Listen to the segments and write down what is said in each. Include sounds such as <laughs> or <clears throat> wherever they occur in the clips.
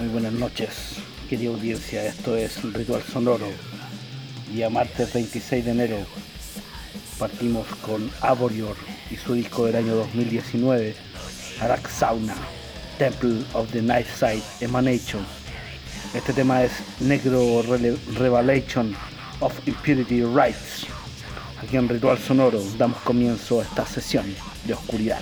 Muy buenas noches, querida audiencia. Esto es Ritual Sonoro. Día martes 26 de enero partimos con Aborior y su disco del año 2019, Arak Sauna, Temple of the Night Side Emanation. Este tema es Negro Revelation of Impurity Rights. Aquí en Ritual Sonoro damos comienzo a esta sesión de oscuridad.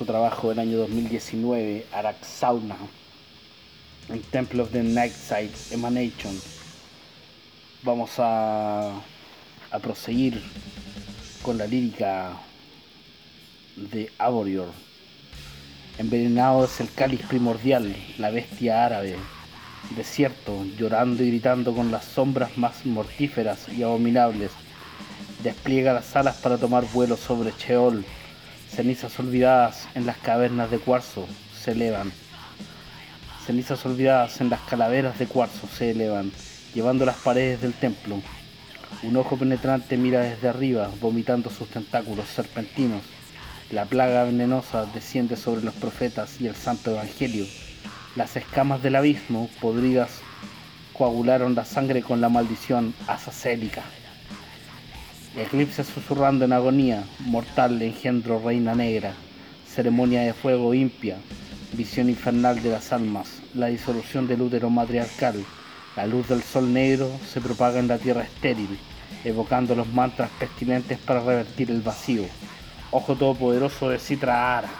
Su trabajo del año 2019, Araxauna, en Temple of the Nightside Emanation. Vamos a, a proseguir con la lírica de Aborior. Envenenado es el cáliz primordial, la bestia árabe, desierto, llorando y gritando con las sombras más mortíferas y abominables. Despliega las alas para tomar vuelo sobre Cheol. Cenizas olvidadas en las cavernas de cuarzo se elevan. Cenizas olvidadas en las calaveras de cuarzo se elevan, llevando las paredes del templo. Un ojo penetrante mira desde arriba, vomitando sus tentáculos serpentinos. La plaga venenosa desciende sobre los profetas y el santo evangelio. Las escamas del abismo, podridas, coagularon la sangre con la maldición azacélica. Eclipse susurrando en agonía, mortal engendro reina negra, ceremonia de fuego impia, visión infernal de las almas, la disolución del útero matriarcal, la luz del sol negro se propaga en la tierra estéril, evocando los mantras pestilentes para revertir el vacío. Ojo todopoderoso de Citra Ara,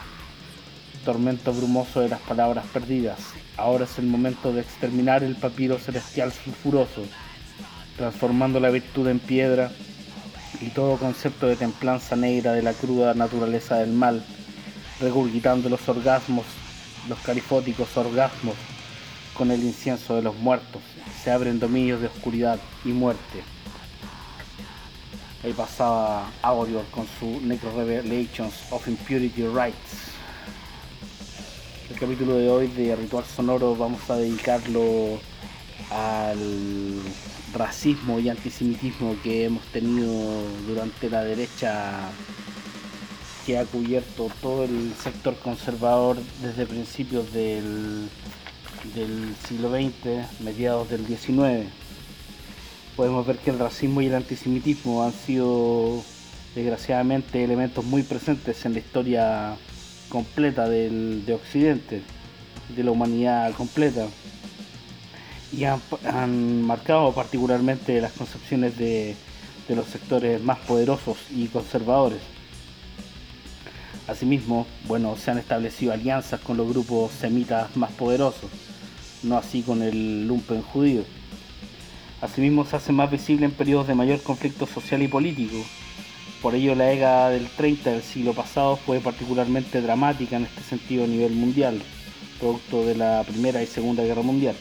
tormento brumoso de las palabras perdidas. Ahora es el momento de exterminar el papiro celestial sulfuroso, transformando la virtud en piedra y todo concepto de templanza negra de la cruda naturaleza del mal, regurgitando los orgasmos, los califóticos orgasmos con el incienso de los muertos. Se abren dominios de oscuridad y muerte. Ahí pasaba Aurior con su Necro Revelations of Impurity Rights. El capítulo de hoy de Ritual Sonoro vamos a dedicarlo al racismo y antisemitismo que hemos tenido durante la derecha que ha cubierto todo el sector conservador desde principios del, siglo XX, mediados del XIX podemos ver que el racismo y el antisemitismo han sido desgraciadamente elementos muy presentes en la historia completa del, de Occidente, de la humanidad completa, y han, marcado particularmente las concepciones de, los sectores más poderosos y conservadores. Asimismo, bueno, se han establecido alianzas con los grupos semitas más poderosos, no así con el lumpen judío. Asimismo se hace más visible en periodos de mayor conflicto social y político. Por ello la década del 30 del siglo pasado fue particularmente dramática en este sentido a nivel mundial, producto de la Primera y Segunda Guerra Mundial.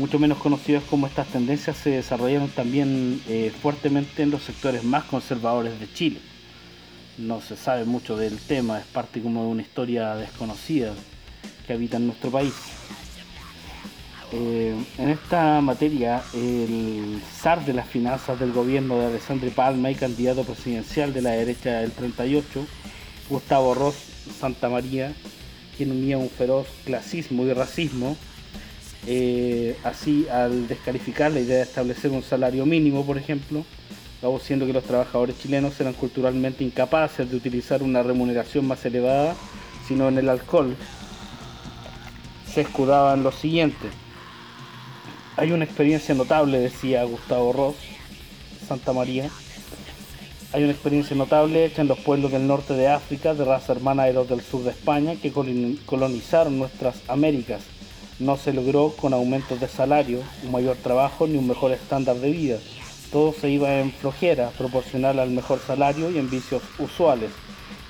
Mucho menos conocidos como estas tendencias se desarrollaron también eh, fuertemente en los sectores más conservadores de Chile. No se sabe mucho del tema, es parte como de una historia desconocida que habita en nuestro país. Eh, en esta materia, el zar de las finanzas del gobierno de Alessandro Palma y candidato presidencial de la derecha del 38, Gustavo Ross Santa María, quien unía un feroz clasismo y racismo, eh, así al descalificar la idea de establecer un salario mínimo, por ejemplo, siendo que los trabajadores chilenos eran culturalmente incapaces de utilizar una remuneración más elevada, sino en el alcohol, se escudaban lo siguiente hay una experiencia notable, decía Gustavo Ross, Santa María. Hay una experiencia notable hecha en los pueblos del norte de África, de raza hermana de los del sur de España, que colonizaron nuestras Américas. No se logró con aumentos de salario, un mayor trabajo ni un mejor estándar de vida. Todo se iba en flojera, proporcional al mejor salario y en vicios usuales.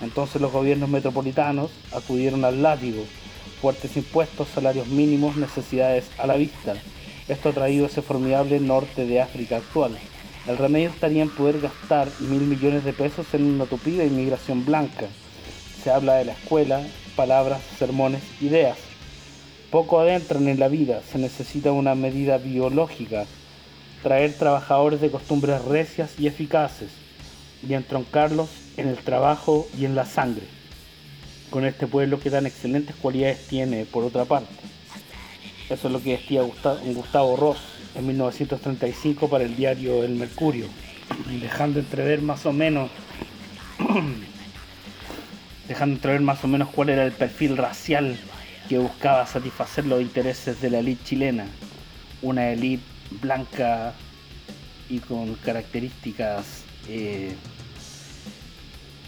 Entonces los gobiernos metropolitanos acudieron al látigo, fuertes impuestos, salarios mínimos, necesidades a la vista. Esto ha traído ese formidable norte de África actual. El remedio estaría en poder gastar mil millones de pesos en una tupida inmigración blanca. Se habla de la escuela, palabras, sermones, ideas. Poco adentran en la vida, se necesita una medida biológica, traer trabajadores de costumbres recias y eficaces, y entroncarlos en el trabajo y en la sangre, con este pueblo que tan excelentes cualidades tiene por otra parte. Eso es lo que decía Gustavo Ross en 1935 para el diario El Mercurio, dejando entrever más o menos <clears throat> dejando entrever más o menos cuál era el perfil racial que buscaba satisfacer los intereses de la élite chilena, una élite blanca y con características eh,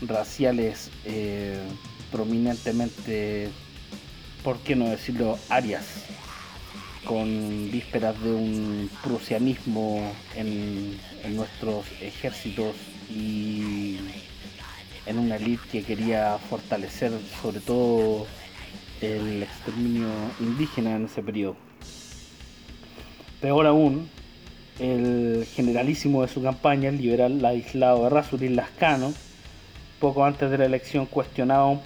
raciales eh, prominentemente, por qué no decirlo, arias, con vísperas de un prusianismo en, en nuestros ejércitos y en una elite que quería fortalecer sobre todo el exterminio indígena en ese periodo. Peor aún, el generalísimo de su campaña, el liberal aislado de Rasurin Lascano, poco antes de la elección cuestionaba un,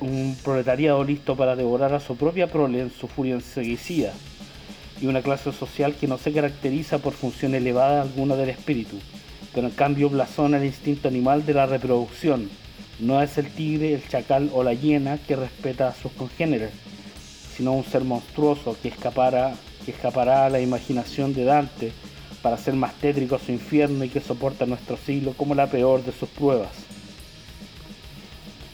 un proletariado listo para devorar a su propia prole en su furia enseguecida y una clase social que no se caracteriza por función elevada alguna del espíritu, pero en cambio blasona el instinto animal de la reproducción. No es el tigre, el chacal o la hiena que respeta a sus congéneres, sino un ser monstruoso que escapara que escapará a la imaginación de Dante para hacer más tétrico su infierno y que soporta nuestro siglo como la peor de sus pruebas.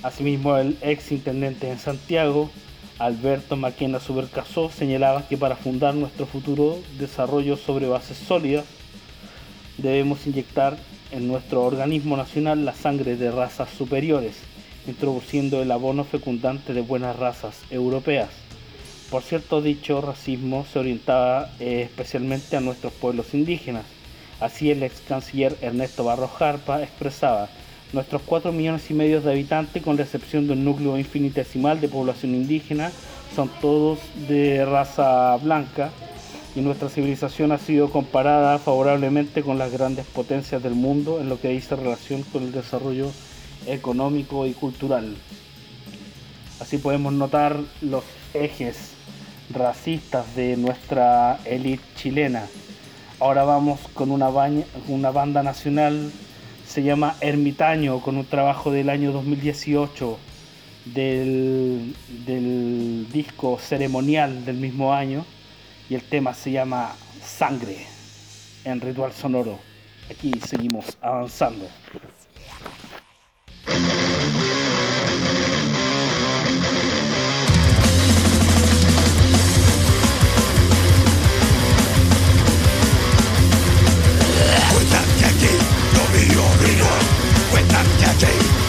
Asimismo, el ex intendente en Santiago, Alberto Maquena Supercasó, señalaba que para fundar nuestro futuro desarrollo sobre bases sólidas, debemos inyectar en nuestro organismo nacional la sangre de razas superiores, introduciendo el abono fecundante de buenas razas europeas por cierto, dicho racismo se orientaba eh, especialmente a nuestros pueblos indígenas. Así el ex canciller Ernesto Barros Jarpa expresaba, nuestros 4 millones y medio de habitantes, con la excepción de un núcleo infinitesimal de población indígena, son todos de raza blanca y nuestra civilización ha sido comparada favorablemente con las grandes potencias del mundo en lo que dice relación con el desarrollo económico y cultural. Así podemos notar los ejes racistas de nuestra élite chilena. Ahora vamos con una, una banda nacional, se llama Ermitaño, con un trabajo del año 2018 del, del disco ceremonial del mismo año y el tema se llama Sangre en Ritual Sonoro. Aquí seguimos avanzando. Cuéntate aquí, no mío, mío. Cuéntate aquí.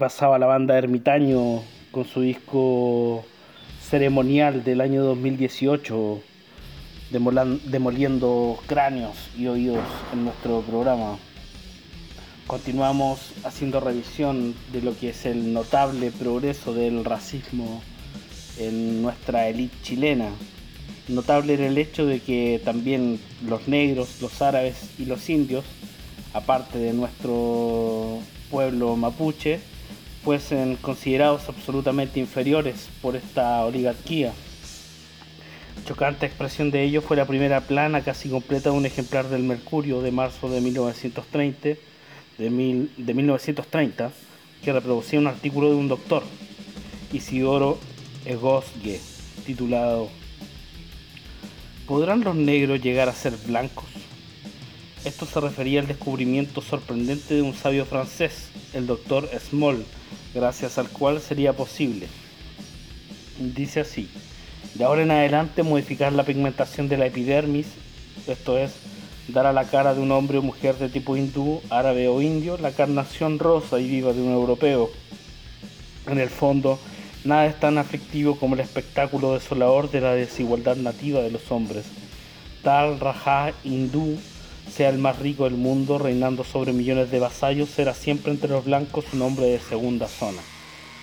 Pasaba la banda Ermitaño con su disco ceremonial del año 2018, demoliendo cráneos y oídos en nuestro programa. Continuamos haciendo revisión de lo que es el notable progreso del racismo en nuestra élite chilena. Notable era el hecho de que también los negros, los árabes y los indios, aparte de nuestro pueblo mapuche, fuesen considerados absolutamente inferiores por esta oligarquía. Chocante expresión de ello fue la primera plana casi completa de un ejemplar del Mercurio de marzo de 1930, de, 1930 que reproducía un artículo de un doctor, Isidoro Egosgue, titulado ¿Podrán los negros llegar a ser blancos? Esto se refería al descubrimiento sorprendente de un sabio francés, el doctor Small, gracias al cual sería posible. Dice así, de ahora en adelante modificar la pigmentación de la epidermis, esto es, dar a la cara de un hombre o mujer de tipo hindú, árabe o indio la carnación rosa y viva de un europeo. En el fondo, nada es tan aflictivo como el espectáculo desolador de la desigualdad nativa de los hombres. Tal Raja hindú sea el más rico del mundo, reinando sobre millones de vasallos, será siempre entre los blancos un hombre de segunda zona,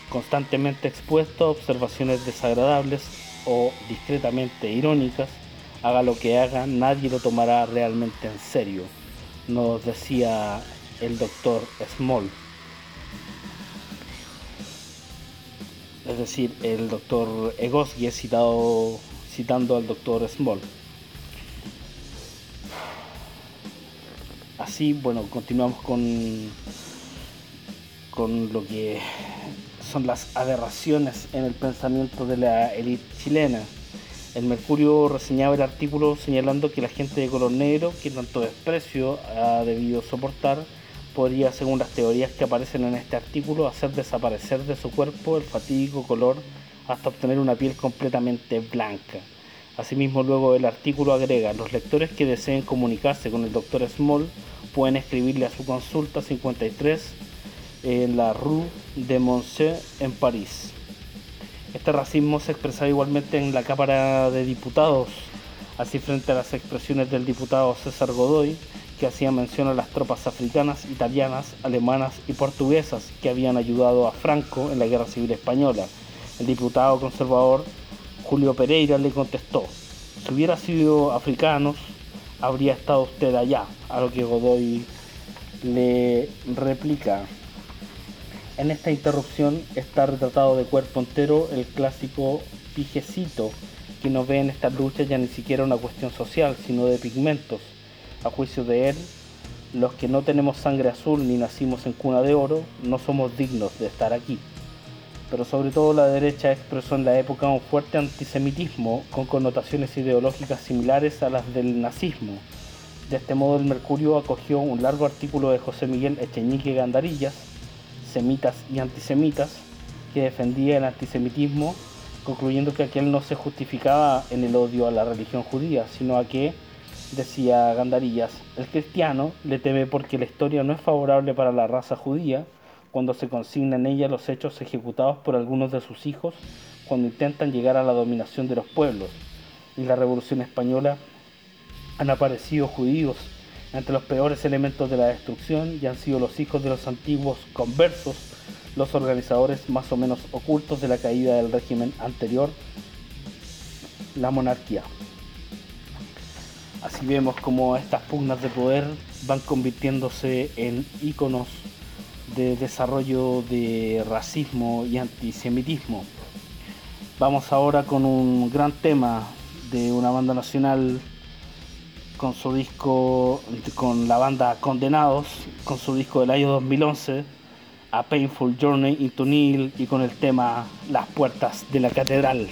constantemente expuesto a observaciones desagradables o discretamente irónicas, haga lo que haga, nadie lo tomará realmente en serio, nos decía el doctor Small. Es decir, el doctor Egosgi citado, citando al doctor Small. Así, bueno, continuamos con, con lo que son las aberraciones en el pensamiento de la élite chilena. El Mercurio reseñaba el artículo señalando que la gente de color negro, que tanto desprecio ha debido soportar, podría, según las teorías que aparecen en este artículo, hacer desaparecer de su cuerpo el fatídico color hasta obtener una piel completamente blanca. Asimismo, luego el artículo agrega, los lectores que deseen comunicarse con el Dr. Small pueden escribirle a su consulta 53 en la Rue de Moncey en París. Este racismo se expresaba igualmente en la Cámara de Diputados, así frente a las expresiones del diputado César Godoy, que hacía mención a las tropas africanas, italianas, alemanas y portuguesas que habían ayudado a Franco en la Guerra Civil Española. El diputado conservador Julio Pereira le contestó, si hubiera sido africanos, habría estado usted allá, a lo que Godoy le replica. En esta interrupción está retratado de cuerpo entero el clásico pijecito que nos ve en esta lucha ya ni siquiera una cuestión social, sino de pigmentos. A juicio de él, los que no tenemos sangre azul ni nacimos en cuna de oro, no somos dignos de estar aquí pero sobre todo la derecha expresó en la época un fuerte antisemitismo con connotaciones ideológicas similares a las del nazismo. De este modo el Mercurio acogió un largo artículo de José Miguel Echeñique Gandarillas, Semitas y Antisemitas, que defendía el antisemitismo, concluyendo que aquel no se justificaba en el odio a la religión judía, sino a que, decía Gandarillas, el cristiano le teme porque la historia no es favorable para la raza judía, cuando se consignan en ella los hechos ejecutados por algunos de sus hijos cuando intentan llegar a la dominación de los pueblos. En la Revolución Española han aparecido judíos entre los peores elementos de la destrucción y han sido los hijos de los antiguos conversos los organizadores más o menos ocultos de la caída del régimen anterior, la monarquía. Así vemos como estas pugnas de poder van convirtiéndose en íconos de desarrollo de racismo y antisemitismo. Vamos ahora con un gran tema de una banda nacional con su disco, con la banda Condenados, con su disco del año 2011, A Painful Journey into Nil y con el tema Las puertas de la catedral.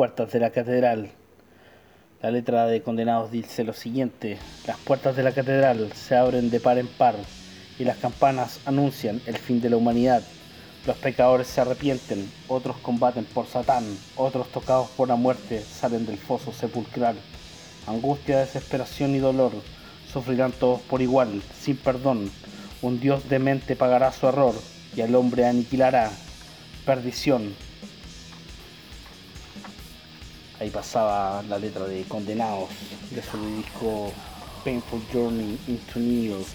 Puertas de la catedral. La letra de Condenados dice lo siguiente, las puertas de la catedral se abren de par en par y las campanas anuncian el fin de la humanidad. Los pecadores se arrepienten, otros combaten por Satán, otros tocados por la muerte salen del foso sepulcral. Angustia, desesperación y dolor sufrirán todos por igual, sin perdón. Un Dios demente pagará su error y al hombre aniquilará. Perdición, Ahí pasaba la letra de Condenados de su disco Painful Journey into York.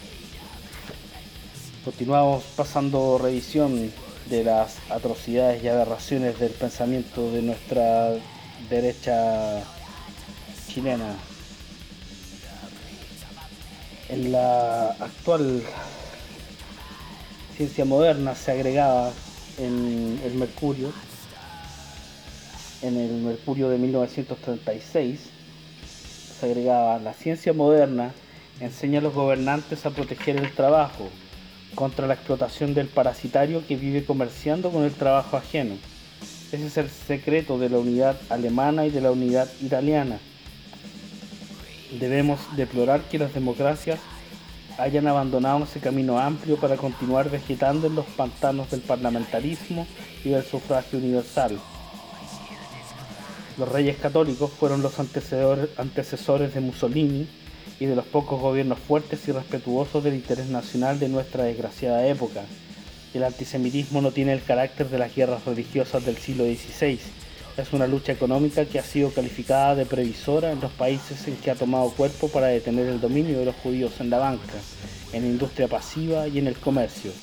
Continuamos pasando revisión de las atrocidades y aberraciones del pensamiento de nuestra derecha chilena. En la actual ciencia moderna se agregaba en el mercurio en el Mercurio de 1936 se agregaba, la ciencia moderna enseña a los gobernantes a proteger el trabajo contra la explotación del parasitario que vive comerciando con el trabajo ajeno. Ese es el secreto de la unidad alemana y de la unidad italiana. Debemos deplorar que las democracias hayan abandonado ese camino amplio para continuar vegetando en los pantanos del parlamentarismo y del sufragio universal. Los reyes católicos fueron los antecesores de Mussolini y de los pocos gobiernos fuertes y respetuosos del interés nacional de nuestra desgraciada época. El antisemitismo no tiene el carácter de las guerras religiosas del siglo XVI. Es una lucha económica que ha sido calificada de previsora en los países en que ha tomado cuerpo para detener el dominio de los judíos en la banca, en la industria pasiva y en el comercio.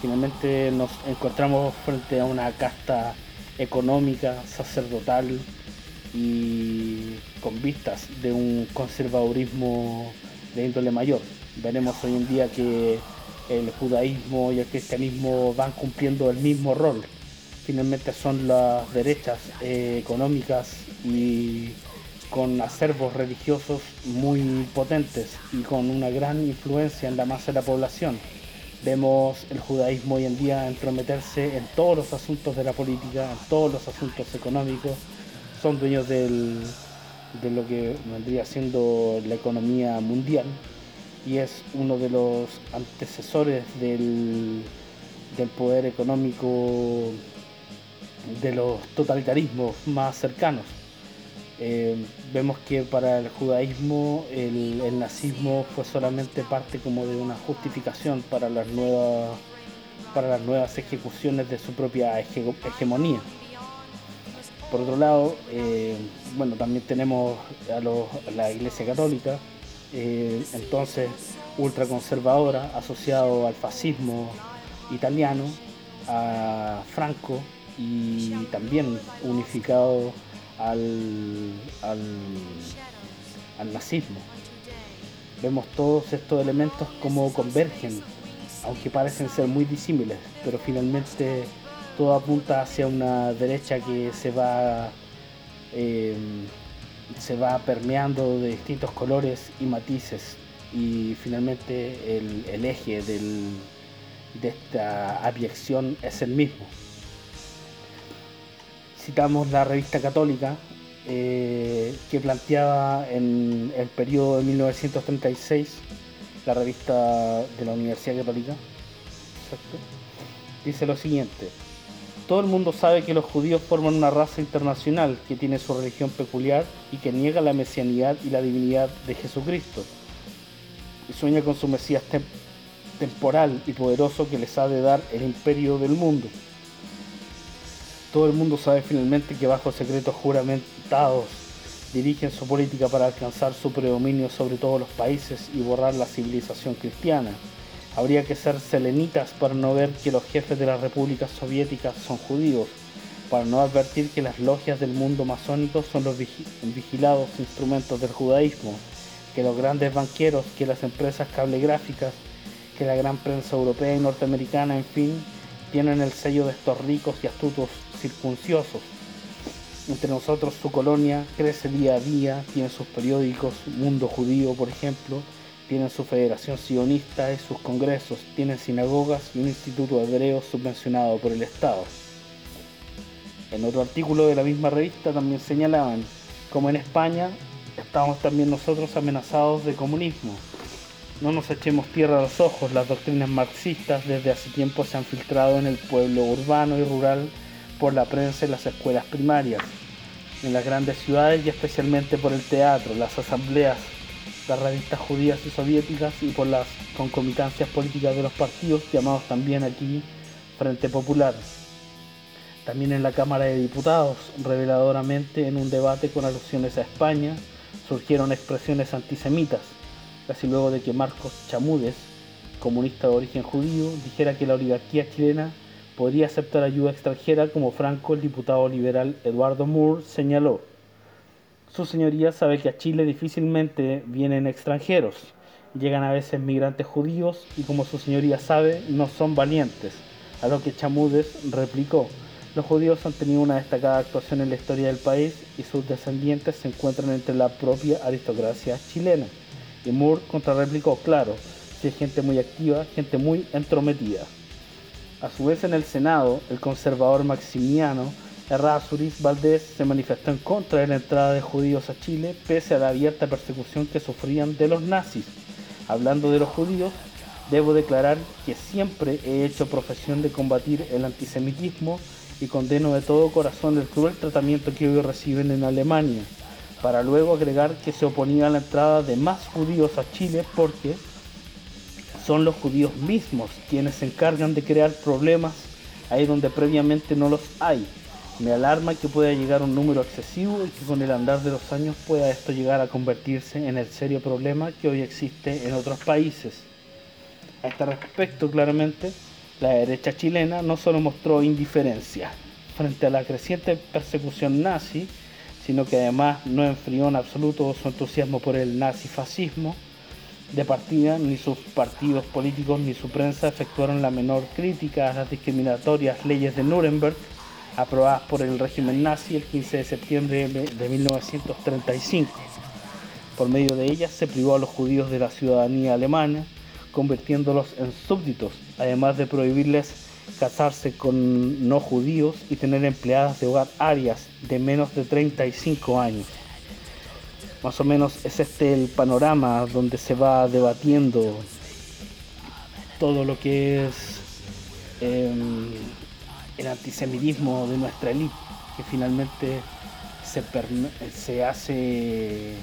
Finalmente nos encontramos frente a una casta económica, sacerdotal y con vistas de un conservadurismo de índole mayor. Veremos hoy en día que el judaísmo y el cristianismo van cumpliendo el mismo rol. Finalmente son las derechas eh, económicas y con acervos religiosos muy potentes y con una gran influencia en la masa de la población. Vemos el judaísmo hoy en día entrometerse en todos los asuntos de la política, en todos los asuntos económicos. Son dueños de lo que vendría siendo la economía mundial y es uno de los antecesores del, poder económico de los totalitarismos más cercanos. Eh, vemos que para el judaísmo el, nazismo fue solamente parte como de una justificación para las nuevas para las nuevas ejecuciones de su propia hegemonía. Por otro lado, eh, bueno, también tenemos a, la Iglesia Católica, eh, entonces ultraconservadora, asociado al fascismo italiano, a Franco y también unificado al, al, nazismo. Vemos todos estos elementos como convergen, aunque parecen ser muy disímiles, pero finalmente todo apunta hacia una derecha que se va eh, se va permeando de distintos colores y matices y finalmente el, eje de esta abyección es el mismo citamos la revista católica eh, que planteaba en el periodo de 1936, la revista de la Universidad Católica, dice lo siguiente, todo el mundo sabe que los judíos forman una raza internacional que tiene su religión peculiar y que niega la mesianidad y la divinidad de Jesucristo. Y sueña con su Mesías temporal y poderoso que les ha de dar el imperio del mundo. Todo el mundo sabe finalmente que bajo secretos juramentados dirigen su política para alcanzar su predominio sobre todos los países y borrar la civilización cristiana. Habría que ser selenitas para no ver que los jefes de las repúblicas soviéticas son judíos, para no advertir que las logias del mundo masónico son los vigilados instrumentos del judaísmo, que los grandes banqueros, que las empresas cablegráficas, que la gran prensa europea y norteamericana, en fin, tienen el sello de estos ricos y astutos circunciosos. Entre nosotros su colonia crece día a día, tiene sus periódicos, Mundo Judío por ejemplo, tienen su federación sionista y sus congresos, tienen sinagogas y un instituto hebreo subvencionado por el Estado. En otro artículo de la misma revista también señalaban como en España estamos también nosotros amenazados de comunismo. No nos echemos tierra a los ojos, las doctrinas marxistas desde hace tiempo se han filtrado en el pueblo urbano y rural por la prensa y las escuelas primarias, en las grandes ciudades y especialmente por el teatro, las asambleas, las revistas judías y soviéticas y por las concomitancias políticas de los partidos llamados también aquí Frente Popular. También en la Cámara de Diputados, reveladoramente en un debate con alusiones a España, surgieron expresiones antisemitas, casi luego de que Marcos Chamudes, comunista de origen judío, dijera que la oligarquía chilena podría aceptar ayuda extranjera como Franco, el diputado liberal Eduardo Moore, señaló. Su señoría sabe que a Chile difícilmente vienen extranjeros, llegan a veces migrantes judíos y como su señoría sabe, no son valientes, a lo que Chamudes replicó. Los judíos han tenido una destacada actuación en la historia del país y sus descendientes se encuentran entre la propia aristocracia chilena. Y Moore contrarreplicó, claro, si hay gente muy activa, gente muy entrometida. A su vez en el Senado, el conservador Maximiano Errázuriz Valdés se manifestó en contra de la entrada de judíos a Chile pese a la abierta persecución que sufrían de los nazis. Hablando de los judíos, debo declarar que siempre he hecho profesión de combatir el antisemitismo y condeno de todo corazón el cruel tratamiento que hoy reciben en Alemania, para luego agregar que se oponía a la entrada de más judíos a Chile porque son los judíos mismos quienes se encargan de crear problemas ahí donde previamente no los hay. Me alarma que pueda llegar un número excesivo y que con el andar de los años pueda esto llegar a convertirse en el serio problema que hoy existe en otros países. A este respecto, claramente, la derecha chilena no solo mostró indiferencia frente a la creciente persecución nazi, sino que además no enfrió en absoluto su entusiasmo por el nazifascismo. De partida, ni sus partidos políticos ni su prensa efectuaron la menor crítica a las discriminatorias leyes de Nuremberg aprobadas por el régimen nazi el 15 de septiembre de 1935. Por medio de ellas se privó a los judíos de la ciudadanía alemana, convirtiéndolos en súbditos, además de prohibirles casarse con no judíos y tener empleadas de hogar arias de menos de 35 años. Más o menos es este el panorama donde se va debatiendo todo lo que es em, el antisemitismo de nuestra élite, que finalmente se, se hace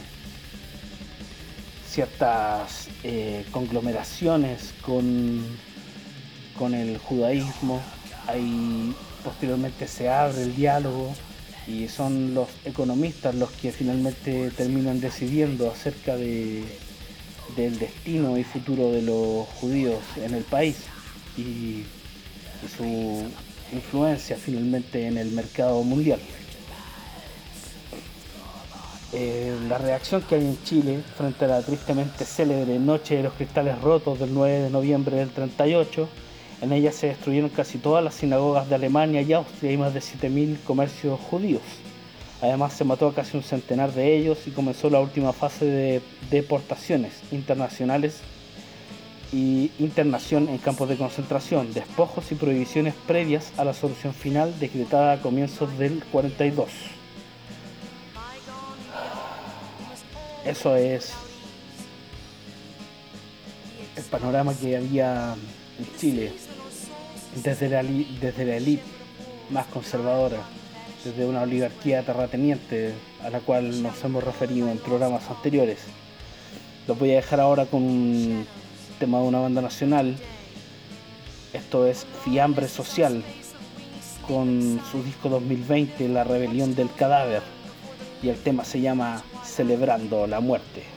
ciertas eh, conglomeraciones con, con el judaísmo, ahí posteriormente se abre el diálogo y son los economistas los que finalmente terminan decidiendo acerca de, del destino y futuro de los judíos en el país y, su influencia finalmente en el mercado mundial. Eh, la reacción que hay en Chile frente a la tristemente célebre Noche de los Cristales Rotos del 9 de noviembre del 38. En ella se destruyeron casi todas las sinagogas de Alemania y Austria y más de 7.000 comercios judíos. Además se mató a casi un centenar de ellos y comenzó la última fase de deportaciones internacionales y internación en campos de concentración, despojos y prohibiciones previas a la solución final decretada a comienzos del 42. Eso es el panorama que había en Chile desde la, desde la élite más conservadora, desde una oligarquía terrateniente a la cual nos hemos referido en programas anteriores. Los voy a dejar ahora con un tema de una banda nacional. Esto es Fiambre Social, con su disco 2020, La Rebelión del Cadáver. Y el tema se llama celebrando la muerte.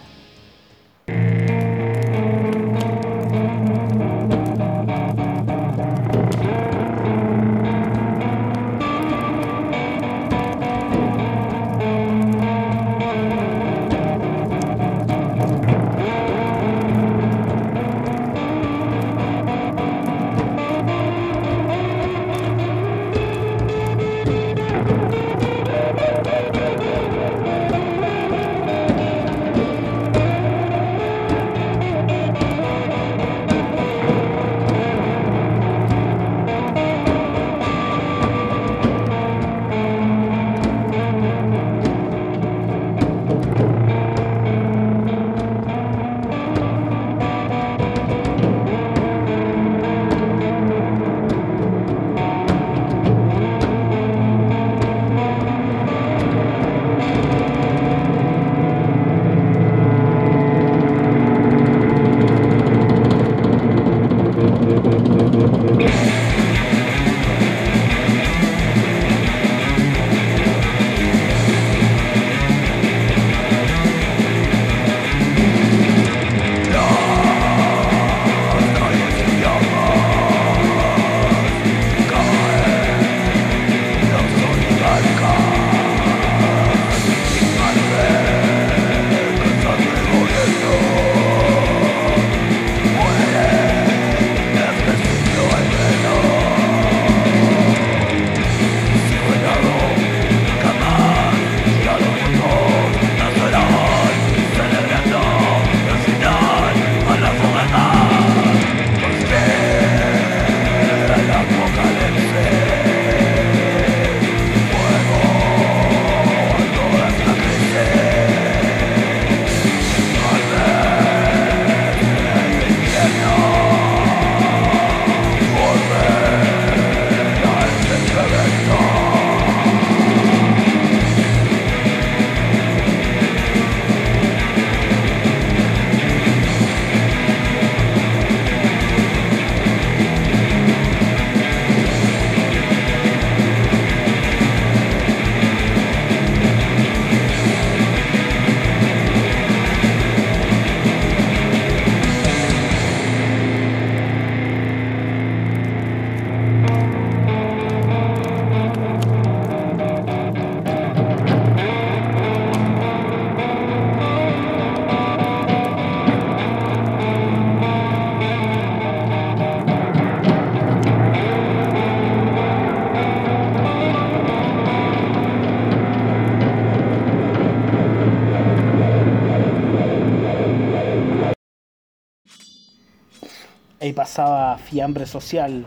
Ahí pasaba Fiambre Social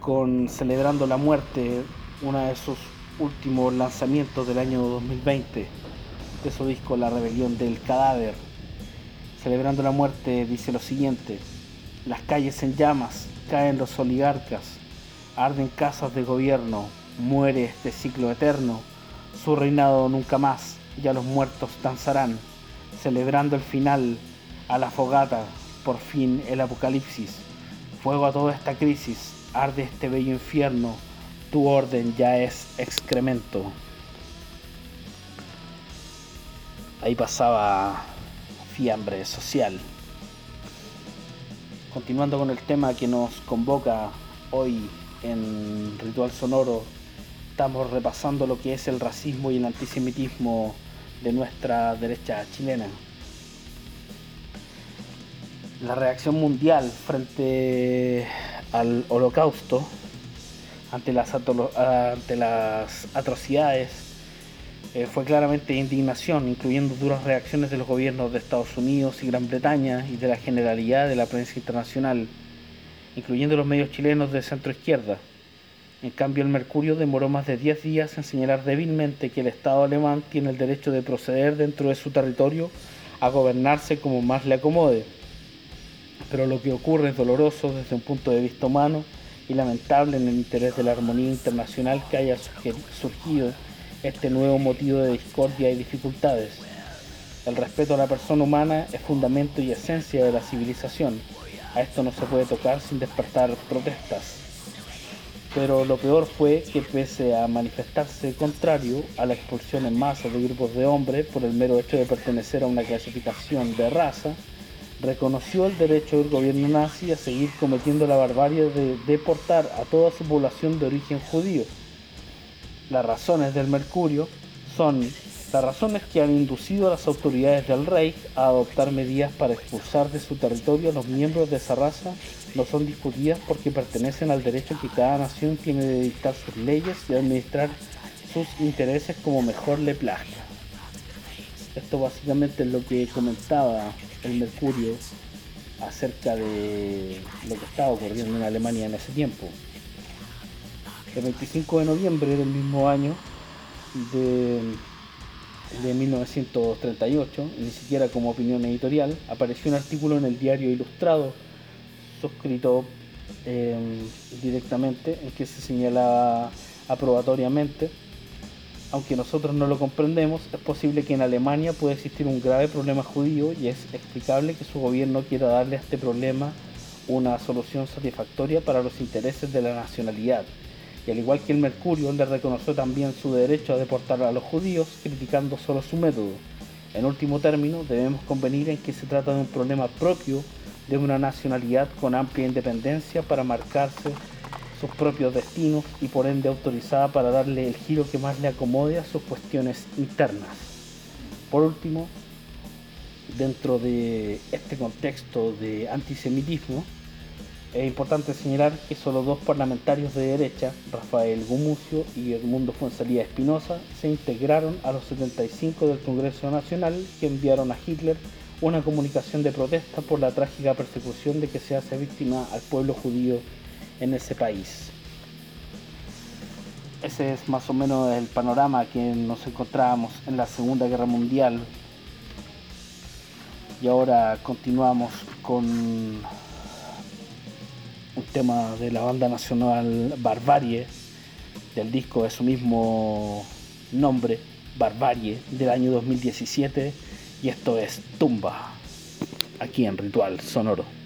con Celebrando la Muerte, uno de sus últimos lanzamientos del año 2020, de su disco La Rebelión del Cadáver. Celebrando la Muerte dice lo siguiente, las calles en llamas, caen los oligarcas, arden casas de gobierno, muere este ciclo eterno, su reinado nunca más, ya los muertos danzarán, celebrando el final, a la fogata, por fin el apocalipsis, fuego a toda esta crisis, arde este bello infierno, tu orden ya es excremento. Ahí pasaba fiambre social. Continuando con el tema que nos convoca hoy en Ritual Sonoro, estamos repasando lo que es el racismo y el antisemitismo de nuestra derecha chilena. La reacción mundial frente al holocausto, ante las, atrocidades, eh, fue claramente indignación, incluyendo duras reacciones de los gobiernos de Estados Unidos y Gran Bretaña y de la generalidad de la prensa internacional, incluyendo los medios chilenos de centro izquierda. En cambio, el Mercurio demoró más de 10 días en señalar débilmente que el Estado alemán tiene el derecho de proceder dentro de su territorio a gobernarse como más le acomode. Pero lo que ocurre es doloroso desde un punto de vista humano y lamentable en el interés de la armonía internacional que haya surgido este nuevo motivo de discordia y dificultades. El respeto a la persona humana es fundamento y esencia de la civilización. A esto no se puede tocar sin despertar protestas. Pero lo peor fue que pese a manifestarse contrario a la expulsión en masa de grupos de hombres por el mero hecho de pertenecer a una clasificación de raza, reconoció el derecho del gobierno nazi a seguir cometiendo la barbarie de deportar a toda su población de origen judío. Las razones del Mercurio son las razones que han inducido a las autoridades del Reich a adoptar medidas para expulsar de su territorio a los miembros de esa raza no son discutidas porque pertenecen al derecho que cada nación tiene de dictar sus leyes y administrar sus intereses como mejor le plazca. Esto básicamente es lo que comentaba el Mercurio acerca de lo que estaba ocurriendo en Alemania en ese tiempo. El 25 de noviembre del mismo año de, de 1938, ni siquiera como opinión editorial, apareció un artículo en el diario Ilustrado suscrito em, directamente en que se señala aprobatoriamente aunque nosotros no lo comprendemos, es posible que en Alemania pueda existir un grave problema judío y es explicable que su gobierno quiera darle a este problema una solución satisfactoria para los intereses de la nacionalidad. Y al igual que el Mercurio, le reconoció también su derecho a deportar a los judíos, criticando solo su método. En último término, debemos convenir en que se trata de un problema propio de una nacionalidad con amplia independencia para marcarse sus propios destinos y por ende autorizada para darle el giro que más le acomode a sus cuestiones internas. Por último, dentro de este contexto de antisemitismo, es importante señalar que solo dos parlamentarios de derecha, Rafael Gumucio y Edmundo Fuensalía Espinosa, se integraron a los 75 del Congreso Nacional que enviaron a Hitler una comunicación de protesta por la trágica persecución de que se hace víctima al pueblo judío en ese país. Ese es más o menos el panorama que nos encontrábamos en la Segunda Guerra Mundial. Y ahora continuamos con un tema de la banda nacional Barbarie, del disco de su mismo nombre, Barbarie, del año 2017. Y esto es Tumba, aquí en Ritual Sonoro.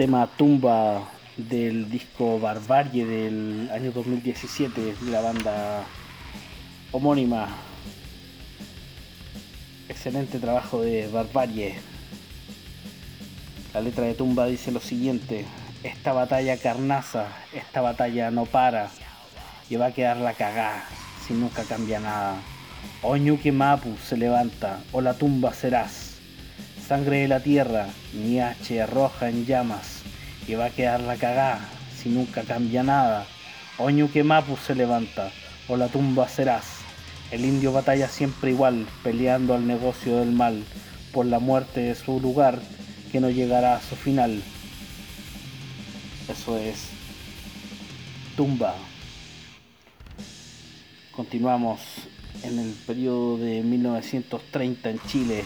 Tema Tumba del disco Barbarie del año 2017 de la banda homónima. Excelente trabajo de Barbarie. La letra de Tumba dice lo siguiente, esta batalla carnaza, esta batalla no para y va a quedar la cagá si nunca cambia nada. Oñuque Mapu se levanta o la tumba serás sangre de la tierra, mi H arroja en llamas, que va a quedar la cagá si nunca cambia nada. Oñu que Mapu se levanta, o la tumba serás. El indio batalla siempre igual, peleando al negocio del mal, por la muerte de su lugar, que no llegará a su final. Eso es tumba. Continuamos en el periodo de 1930 en Chile,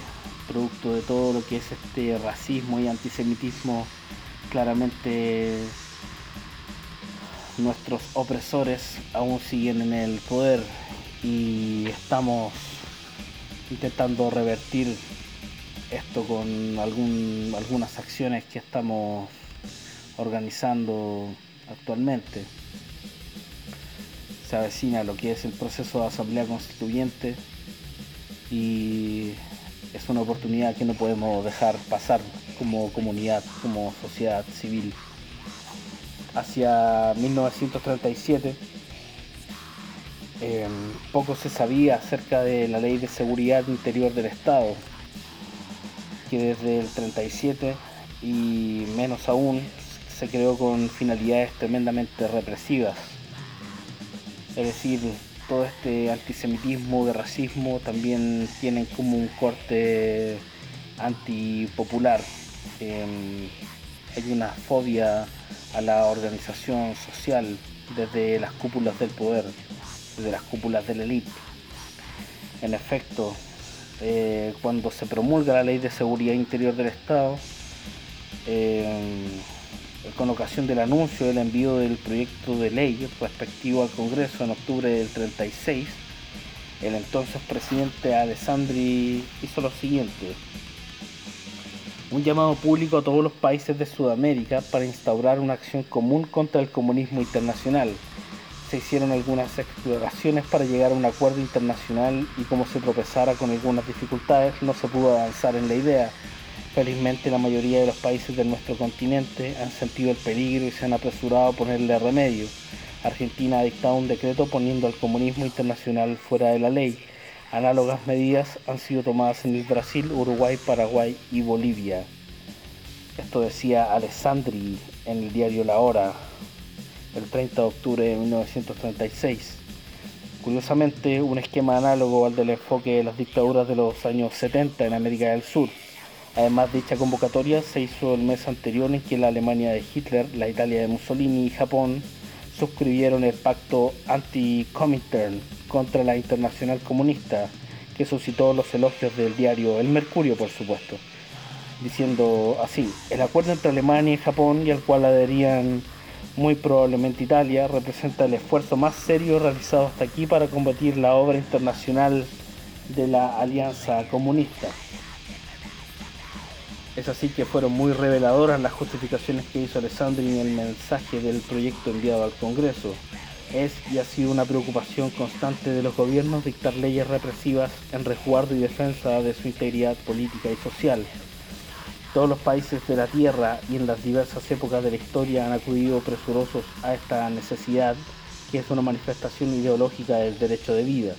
producto de todo lo que es este racismo y antisemitismo, claramente nuestros opresores aún siguen en el poder y estamos intentando revertir esto con algún, algunas acciones que estamos organizando actualmente. Se avecina lo que es el proceso de asamblea constituyente y es una oportunidad que no podemos dejar pasar como comunidad, como sociedad civil. Hacia 1937 em, poco se sabía acerca de la ley de seguridad interior del Estado, que desde el 37 y menos aún se creó con finalidades tremendamente represivas. Es decir, todo este antisemitismo, de racismo, también tienen como un corte antipopular. Em, hay una fobia a la organización social, desde las cúpulas del poder, desde las cúpulas de la élite. En efecto, eh, cuando se promulga la Ley de Seguridad Interior del Estado, eh, con ocasión del anuncio del envío del proyecto de ley respectivo al Congreso en octubre del 36, el entonces presidente Alessandri hizo lo siguiente. Un llamado público a todos los países de Sudamérica para instaurar una acción común contra el comunismo internacional. Se hicieron algunas exploraciones para llegar a un acuerdo internacional y como se tropezara con algunas dificultades no se pudo avanzar en la idea Felizmente la mayoría de los países de nuestro continente han sentido el peligro y se han apresurado a ponerle remedio. Argentina ha dictado un decreto poniendo al comunismo internacional fuera de la ley. Análogas medidas han sido tomadas en el Brasil, Uruguay, Paraguay y Bolivia. Esto decía Alessandri en el diario La Hora el 30 de octubre de 1936. Curiosamente, un esquema análogo al del enfoque de las dictaduras de los años 70 en América del Sur. Además, dicha convocatoria se hizo el mes anterior en que la Alemania de Hitler, la Italia de Mussolini y Japón suscribieron el pacto anti-Comintern contra la Internacional Comunista, que suscitó los elogios del diario El Mercurio, por supuesto, diciendo así, el acuerdo entre Alemania y Japón y al cual adherían muy probablemente Italia, representa el esfuerzo más serio realizado hasta aquí para combatir la obra internacional de la Alianza Comunista. Es así que fueron muy reveladoras las justificaciones que hizo Alessandri en el mensaje del proyecto enviado al Congreso. Es y ha sido una preocupación constante de los gobiernos dictar leyes represivas en resguardo y defensa de su integridad política y social. Todos los países de la Tierra y en las diversas épocas de la historia han acudido presurosos a esta necesidad, que es una manifestación ideológica del derecho de vida,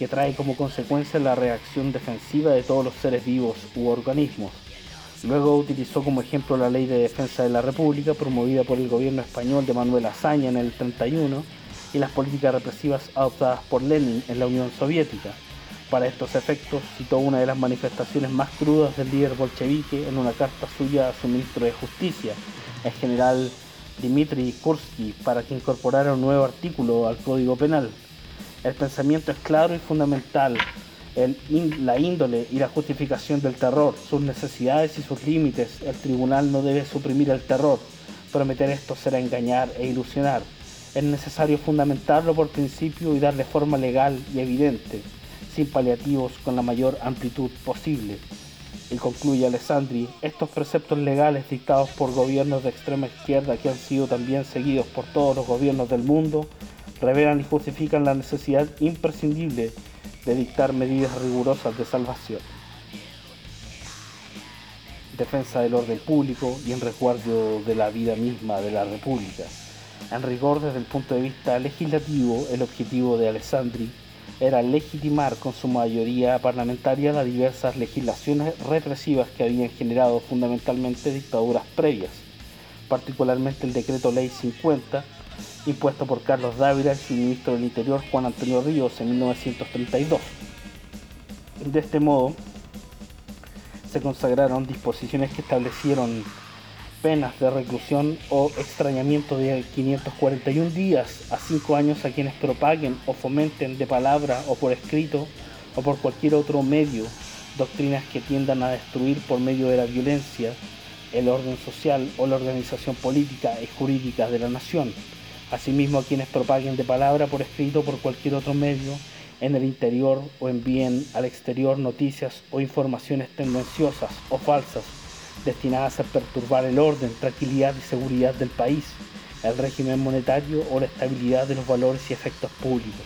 que trae como consecuencia la reacción defensiva de todos los seres vivos u organismos Luego utilizó como ejemplo la Ley de Defensa de la República, promovida por el gobierno español de Manuel Azaña en el 31, y las políticas represivas adoptadas por Lenin en la Unión Soviética. Para estos efectos, citó una de las manifestaciones más crudas del líder bolchevique en una carta suya a su ministro de Justicia, el general Dmitry Kursky, para que incorporara un nuevo artículo al Código Penal. El pensamiento es claro y fundamental la índole y la justificación del terror, sus necesidades y sus límites. El tribunal no debe suprimir el terror. Prometer esto será engañar e ilusionar. Es necesario fundamentarlo por principio y darle forma legal y evidente, sin paliativos, con la mayor amplitud posible. Y concluye Alessandri, estos preceptos legales dictados por gobiernos de extrema izquierda que han sido también seguidos por todos los gobiernos del mundo, revelan y justifican la necesidad imprescindible de dictar medidas rigurosas de salvación, defensa del orden público y en resguardo de la vida misma de la República. En rigor, desde el punto de vista legislativo, el objetivo de Alessandri era legitimar con su mayoría parlamentaria las diversas legislaciones represivas que habían generado fundamentalmente dictaduras previas, particularmente el decreto ley 50 impuesto por Carlos Dávila su ministro del Interior Juan Antonio Ríos en 1932. De este modo, se consagraron disposiciones que establecieron penas de reclusión o extrañamiento de 541 días a 5 años a quienes propaguen o fomenten de palabra o por escrito o por cualquier otro medio doctrinas que tiendan a destruir por medio de la violencia el orden social o la organización política y jurídica de la nación Asimismo, a quienes propaguen de palabra por escrito o por cualquier otro medio en el interior o envíen al exterior noticias o informaciones tendenciosas o falsas destinadas a perturbar el orden, tranquilidad y seguridad del país, el régimen monetario o la estabilidad de los valores y efectos públicos.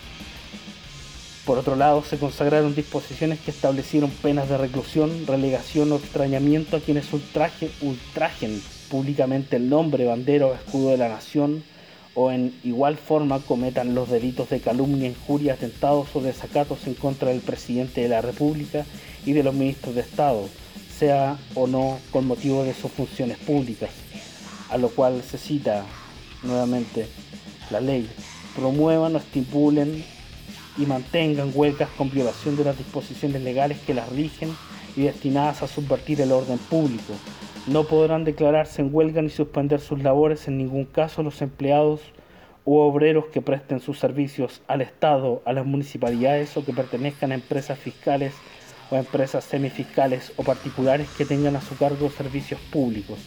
Por otro lado, se consagraron disposiciones que establecieron penas de reclusión, relegación o extrañamiento a quienes ultrajen públicamente el nombre, bandera o escudo de la nación, o en igual forma cometan los delitos de calumnia, injuria, atentados o desacatos en contra del presidente de la República y de los ministros de Estado, sea o no con motivo de sus funciones públicas, a lo cual se cita nuevamente la ley, promuevan o estipulen y mantengan huelgas con violación de las disposiciones legales que las rigen y destinadas a subvertir el orden público, no podrán declararse en huelga ni suspender sus labores en ningún caso los empleados u obreros que presten sus servicios al Estado, a las municipalidades o que pertenezcan a empresas fiscales o empresas semifiscales o particulares que tengan a su cargo servicios públicos.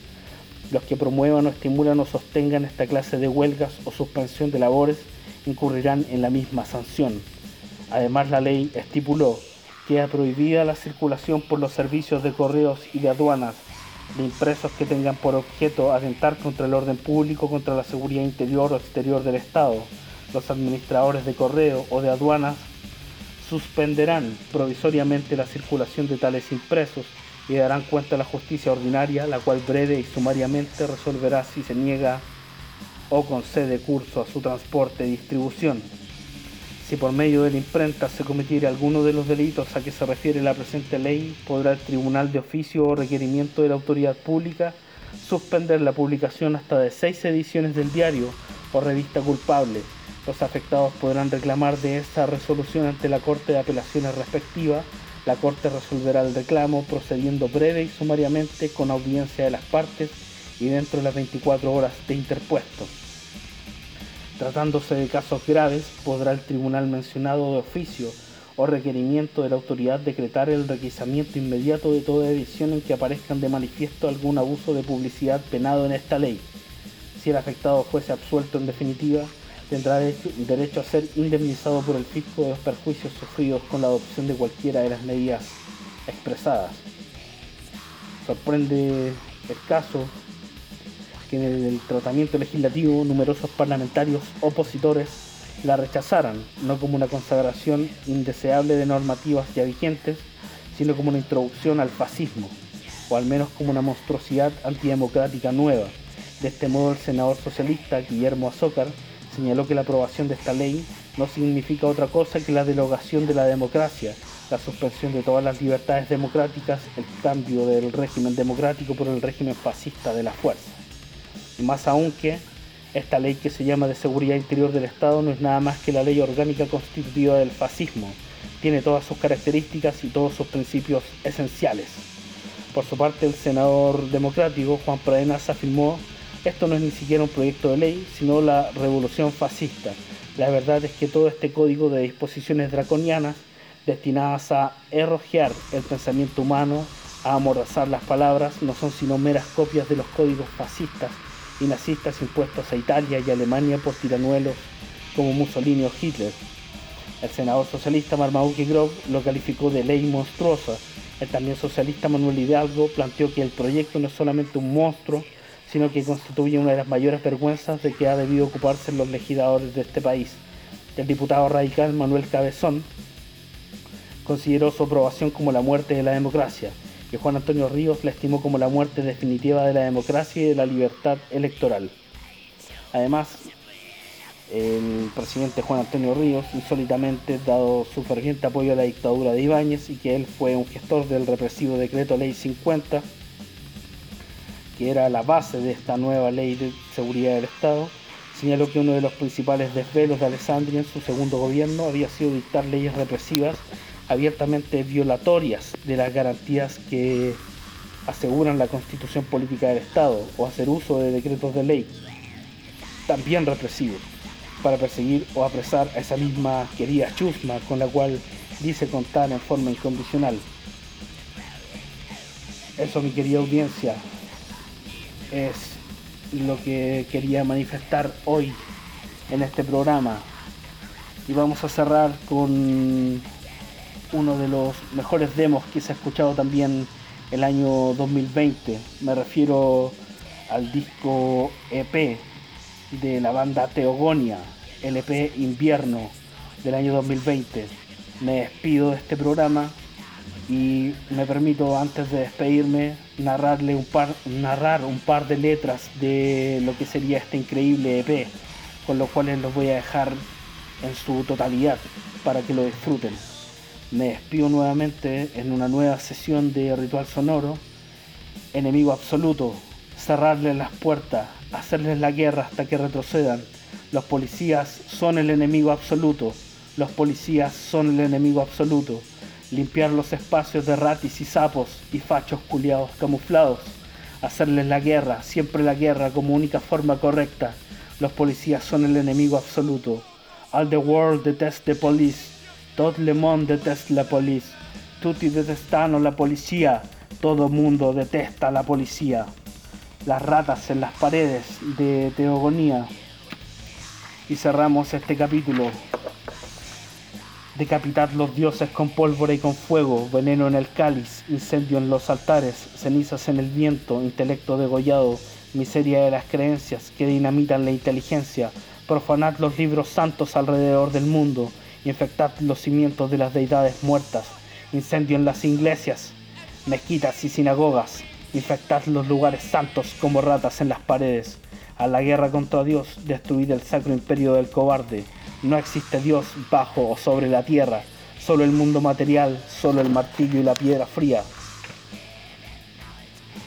Los que promuevan o estimulan o sostengan esta clase de huelgas o suspensión de labores incurrirán en la misma sanción. Además, la ley estipuló que queda prohibida la circulación por los servicios de correos y de aduanas de impresos que tengan por objeto atentar contra el orden público, contra la seguridad interior o exterior del Estado. Los administradores de correo o de aduanas suspenderán provisoriamente la circulación de tales impresos y darán cuenta a la justicia ordinaria, la cual breve y sumariamente resolverá si se niega o concede curso a su transporte y distribución. Si por medio de la imprenta se cometiere alguno de los delitos a que se refiere la presente ley, podrá el tribunal de oficio o requerimiento de la autoridad pública suspender la publicación hasta de seis ediciones del diario o revista culpable. Los afectados podrán reclamar de esta resolución ante la Corte de Apelaciones respectiva. La Corte resolverá el reclamo procediendo breve y sumariamente con audiencia de las partes y dentro de las 24 horas de interpuesto. Tratándose de casos graves, podrá el tribunal mencionado de oficio o requerimiento de la autoridad decretar el requisamiento inmediato de toda edición en que aparezcan de manifiesto algún abuso de publicidad penado en esta ley. Si el afectado fuese absuelto en definitiva, tendrá derecho a ser indemnizado por el fisco de los perjuicios sufridos con la adopción de cualquiera de las medidas expresadas. Sorprende el caso que en el tratamiento legislativo numerosos parlamentarios opositores la rechazaran, no como una consagración indeseable de normativas ya vigentes, sino como una introducción al fascismo, o al menos como una monstruosidad antidemocrática nueva. De este modo, el senador socialista Guillermo Azócar señaló que la aprobación de esta ley no significa otra cosa que la derogación de la democracia, la suspensión de todas las libertades democráticas, el cambio del régimen democrático por el régimen fascista de la fuerza más aún que esta ley que se llama de seguridad interior del Estado no es nada más que la ley orgánica constitutiva del fascismo. Tiene todas sus características y todos sus principios esenciales. Por su parte, el senador democrático Juan Pradenas afirmó esto no es ni siquiera un proyecto de ley, sino la revolución fascista. La verdad es que todo este código de disposiciones draconianas destinadas a errojear el pensamiento humano, a amordazar las palabras, no son sino meras copias de los códigos fascistas y nazistas impuestos a Italia y Alemania por tiranuelos como Mussolini o Hitler. El senador socialista Marmaduke Grove lo calificó de ley monstruosa. El también socialista Manuel Hidalgo planteó que el proyecto no es solamente un monstruo, sino que constituye una de las mayores vergüenzas de que ha debido ocuparse los legisladores de este país. El diputado radical Manuel Cabezón consideró su aprobación como la muerte de la democracia que Juan Antonio Ríos la estimó como la muerte definitiva de la democracia y de la libertad electoral. Además, el presidente Juan Antonio Ríos insólitamente dado su ferviente apoyo a la dictadura de Ibáñez y que él fue un gestor del represivo decreto ley 50, que era la base de esta nueva ley de seguridad del Estado, señaló que uno de los principales desvelos de Alessandria en su segundo gobierno había sido dictar leyes represivas abiertamente violatorias de las garantías que aseguran la constitución política del Estado o hacer uso de decretos de ley, también represivos, para perseguir o apresar a esa misma querida chusma con la cual dice contar en forma incondicional. Eso, mi querida audiencia, es lo que quería manifestar hoy en este programa. Y vamos a cerrar con uno de los mejores demos que se ha escuchado también el año 2020. Me refiero al disco EP de la banda Teogonia, LP Invierno del año 2020. Me despido de este programa y me permito antes de despedirme narrarle un par, narrar un par de letras de lo que sería este increíble EP, con los cuales los voy a dejar en su totalidad para que lo disfruten me despido nuevamente en una nueva sesión de Ritual Sonoro. Enemigo absoluto, cerrarles las puertas, hacerles la guerra hasta que retrocedan. Los policías son el enemigo absoluto. Los policías son el enemigo absoluto. Limpiar los espacios de ratis y sapos y fachos culiados camuflados. Hacerles la guerra, siempre la guerra como única forma correcta. Los policías son el enemigo absoluto. All the world detest the police. Todo le monde deteste la police. Tutti detestano la policía. Todo mundo detesta la policía. Las ratas en las paredes de Teogonía. Y cerramos este capítulo. Decapitad los dioses con pólvora y con fuego, veneno en el cáliz, incendio en los altares, cenizas en el viento, intelecto degollado, miseria de las creencias que dinamitan la inteligencia, profanad los libros santos alrededor del mundo, infectad los cimientos de las deidades muertas, incendio en las iglesias, mezquitas y sinagogas, infectad los lugares santos como ratas en las paredes, a la guerra contra Dios, destruid el sacro imperio del cobarde, no existe Dios bajo o sobre la tierra, solo el mundo material, solo el martillo y la piedra fría.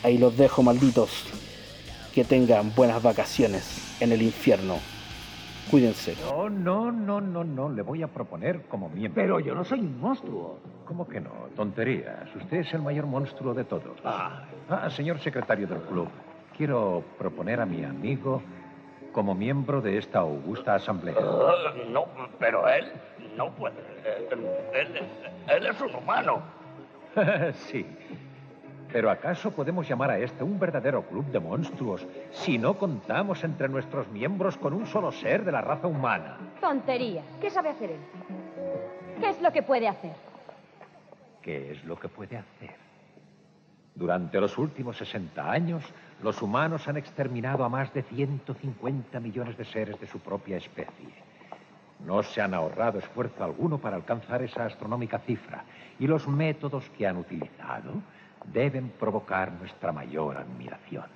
Ahí los dejo, malditos que tengan buenas vacaciones en el infierno. Cuídense. No, no, no, no, no. Le voy a proponer como miembro. Pero yo no soy un monstruo. ¿Cómo que no? Tonterías. Usted es el mayor monstruo de todos. Ah, Ah, señor secretario del club, quiero proponer a mi amigo como miembro de esta augusta asamblea. ah, no, pero él no puede. Eh, Él, él es un humano. <laughs> sí. Pero ¿acaso podemos llamar a este un verdadero club de monstruos si no contamos entre nuestros miembros con un solo ser de la raza humana? Tontería. ¿Qué sabe hacer él? ¿Qué es lo que puede hacer? ¿Qué es lo que puede hacer? Durante los últimos 60 años, los humanos han exterminado a más de 150 millones de seres de su propia especie. No se han ahorrado esfuerzo alguno para alcanzar esa astronómica cifra y los métodos que han utilizado deben provocar nuestra mayor admiración.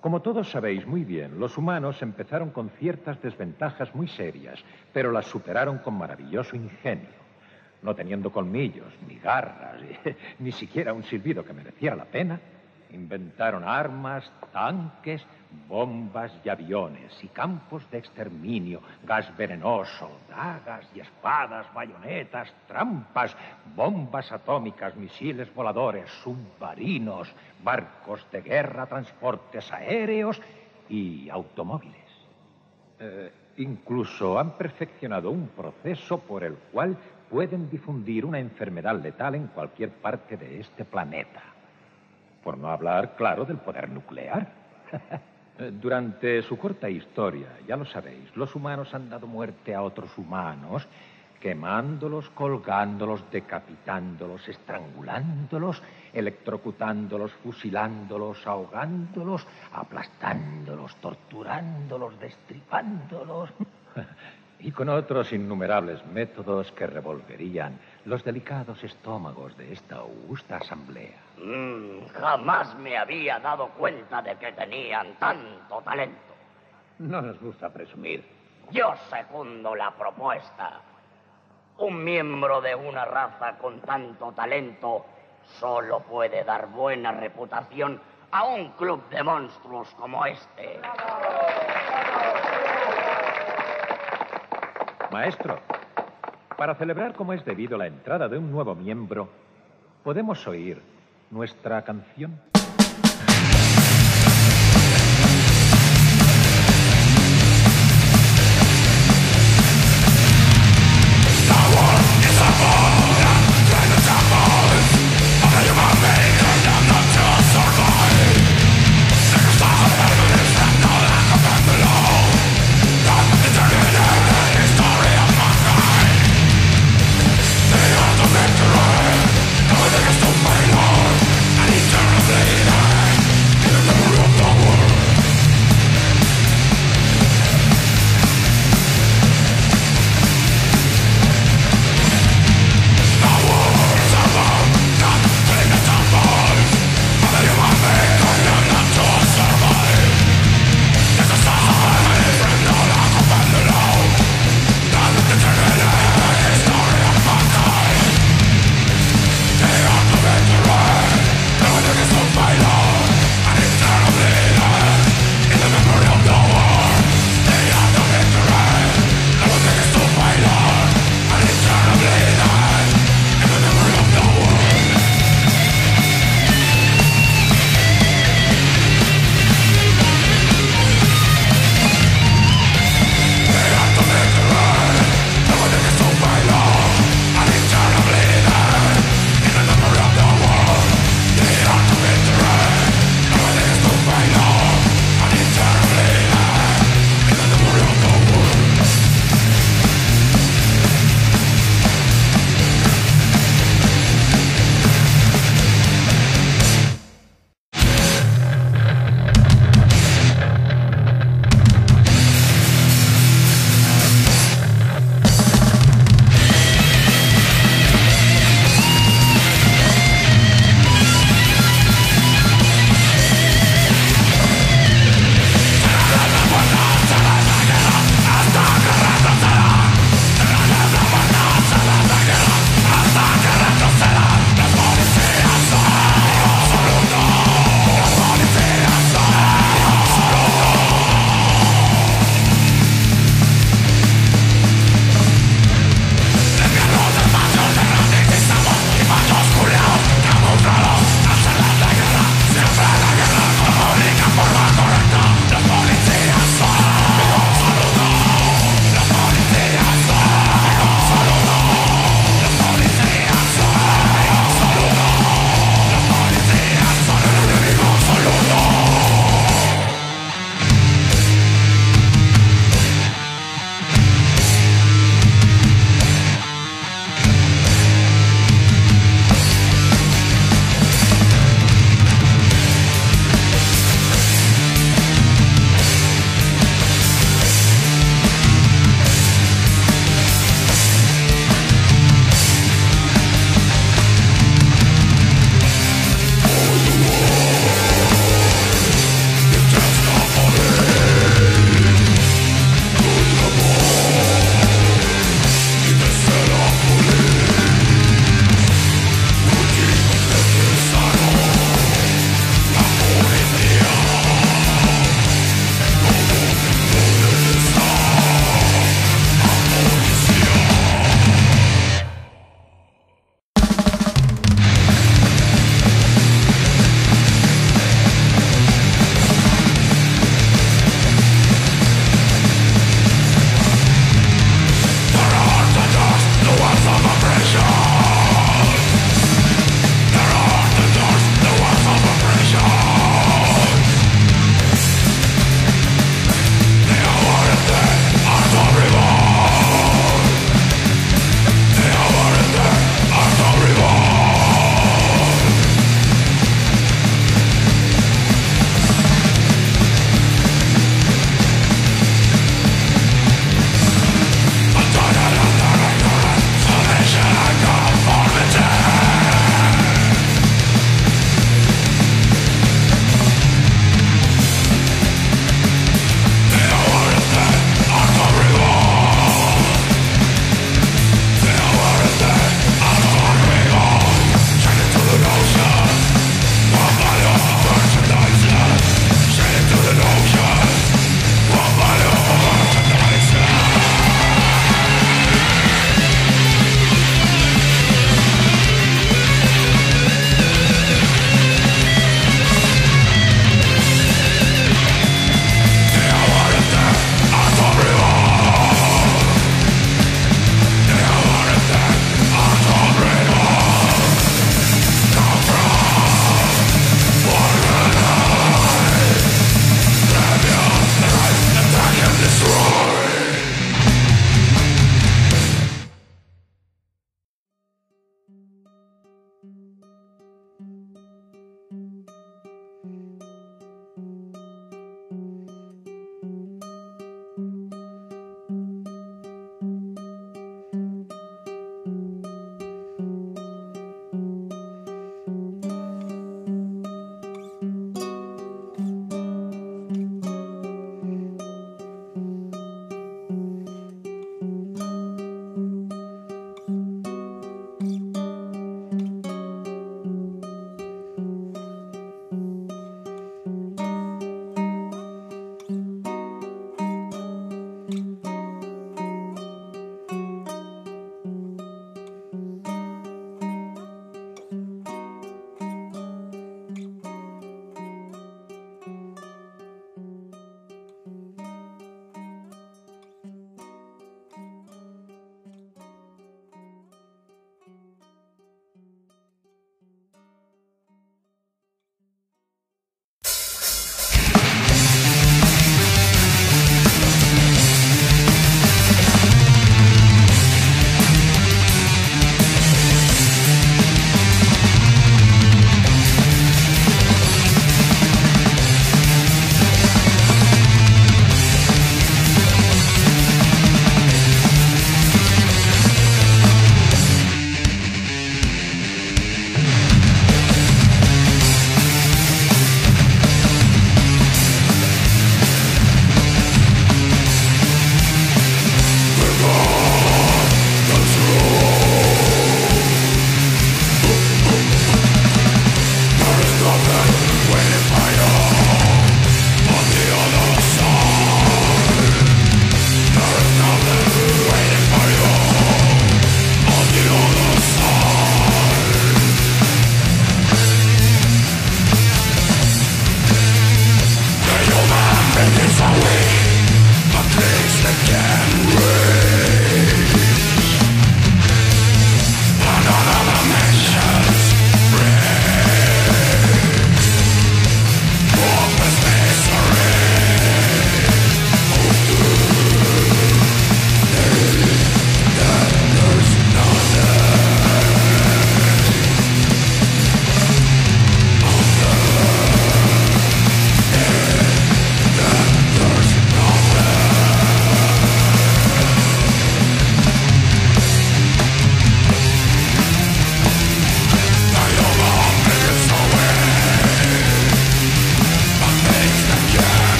Como todos sabéis muy bien, los humanos empezaron con ciertas desventajas muy serias, pero las superaron con maravilloso ingenio no teniendo colmillos, ni garras, <laughs> ni siquiera un silbido que mereciera la pena, inventaron armas, tanques, bombas y aviones, y campos de exterminio, gas venenoso, dagas y espadas, bayonetas, trampas, bombas atómicas, misiles voladores, submarinos, barcos de guerra, transportes aéreos y automóviles. Eh, incluso han perfeccionado un proceso por el cual pueden difundir una enfermedad letal en cualquier parte de este planeta. Por no hablar, claro, del poder nuclear. <laughs> Durante su corta historia, ya lo sabéis, los humanos han dado muerte a otros humanos, quemándolos, colgándolos, decapitándolos, estrangulándolos, electrocutándolos, fusilándolos, ahogándolos, aplastándolos, torturándolos, destripándolos. <laughs> y con otros innumerables métodos que revolverían los delicados estómagos de esta augusta asamblea. Mm, jamás me había dado cuenta de que tenían tanto talento. No nos gusta presumir. Yo secundo la propuesta. Un miembro de una raza con tanto talento solo puede dar buena reputación a un club de monstruos como este. Maestro, para celebrar como es debido la entrada de un nuevo miembro, podemos oír nuestra canción.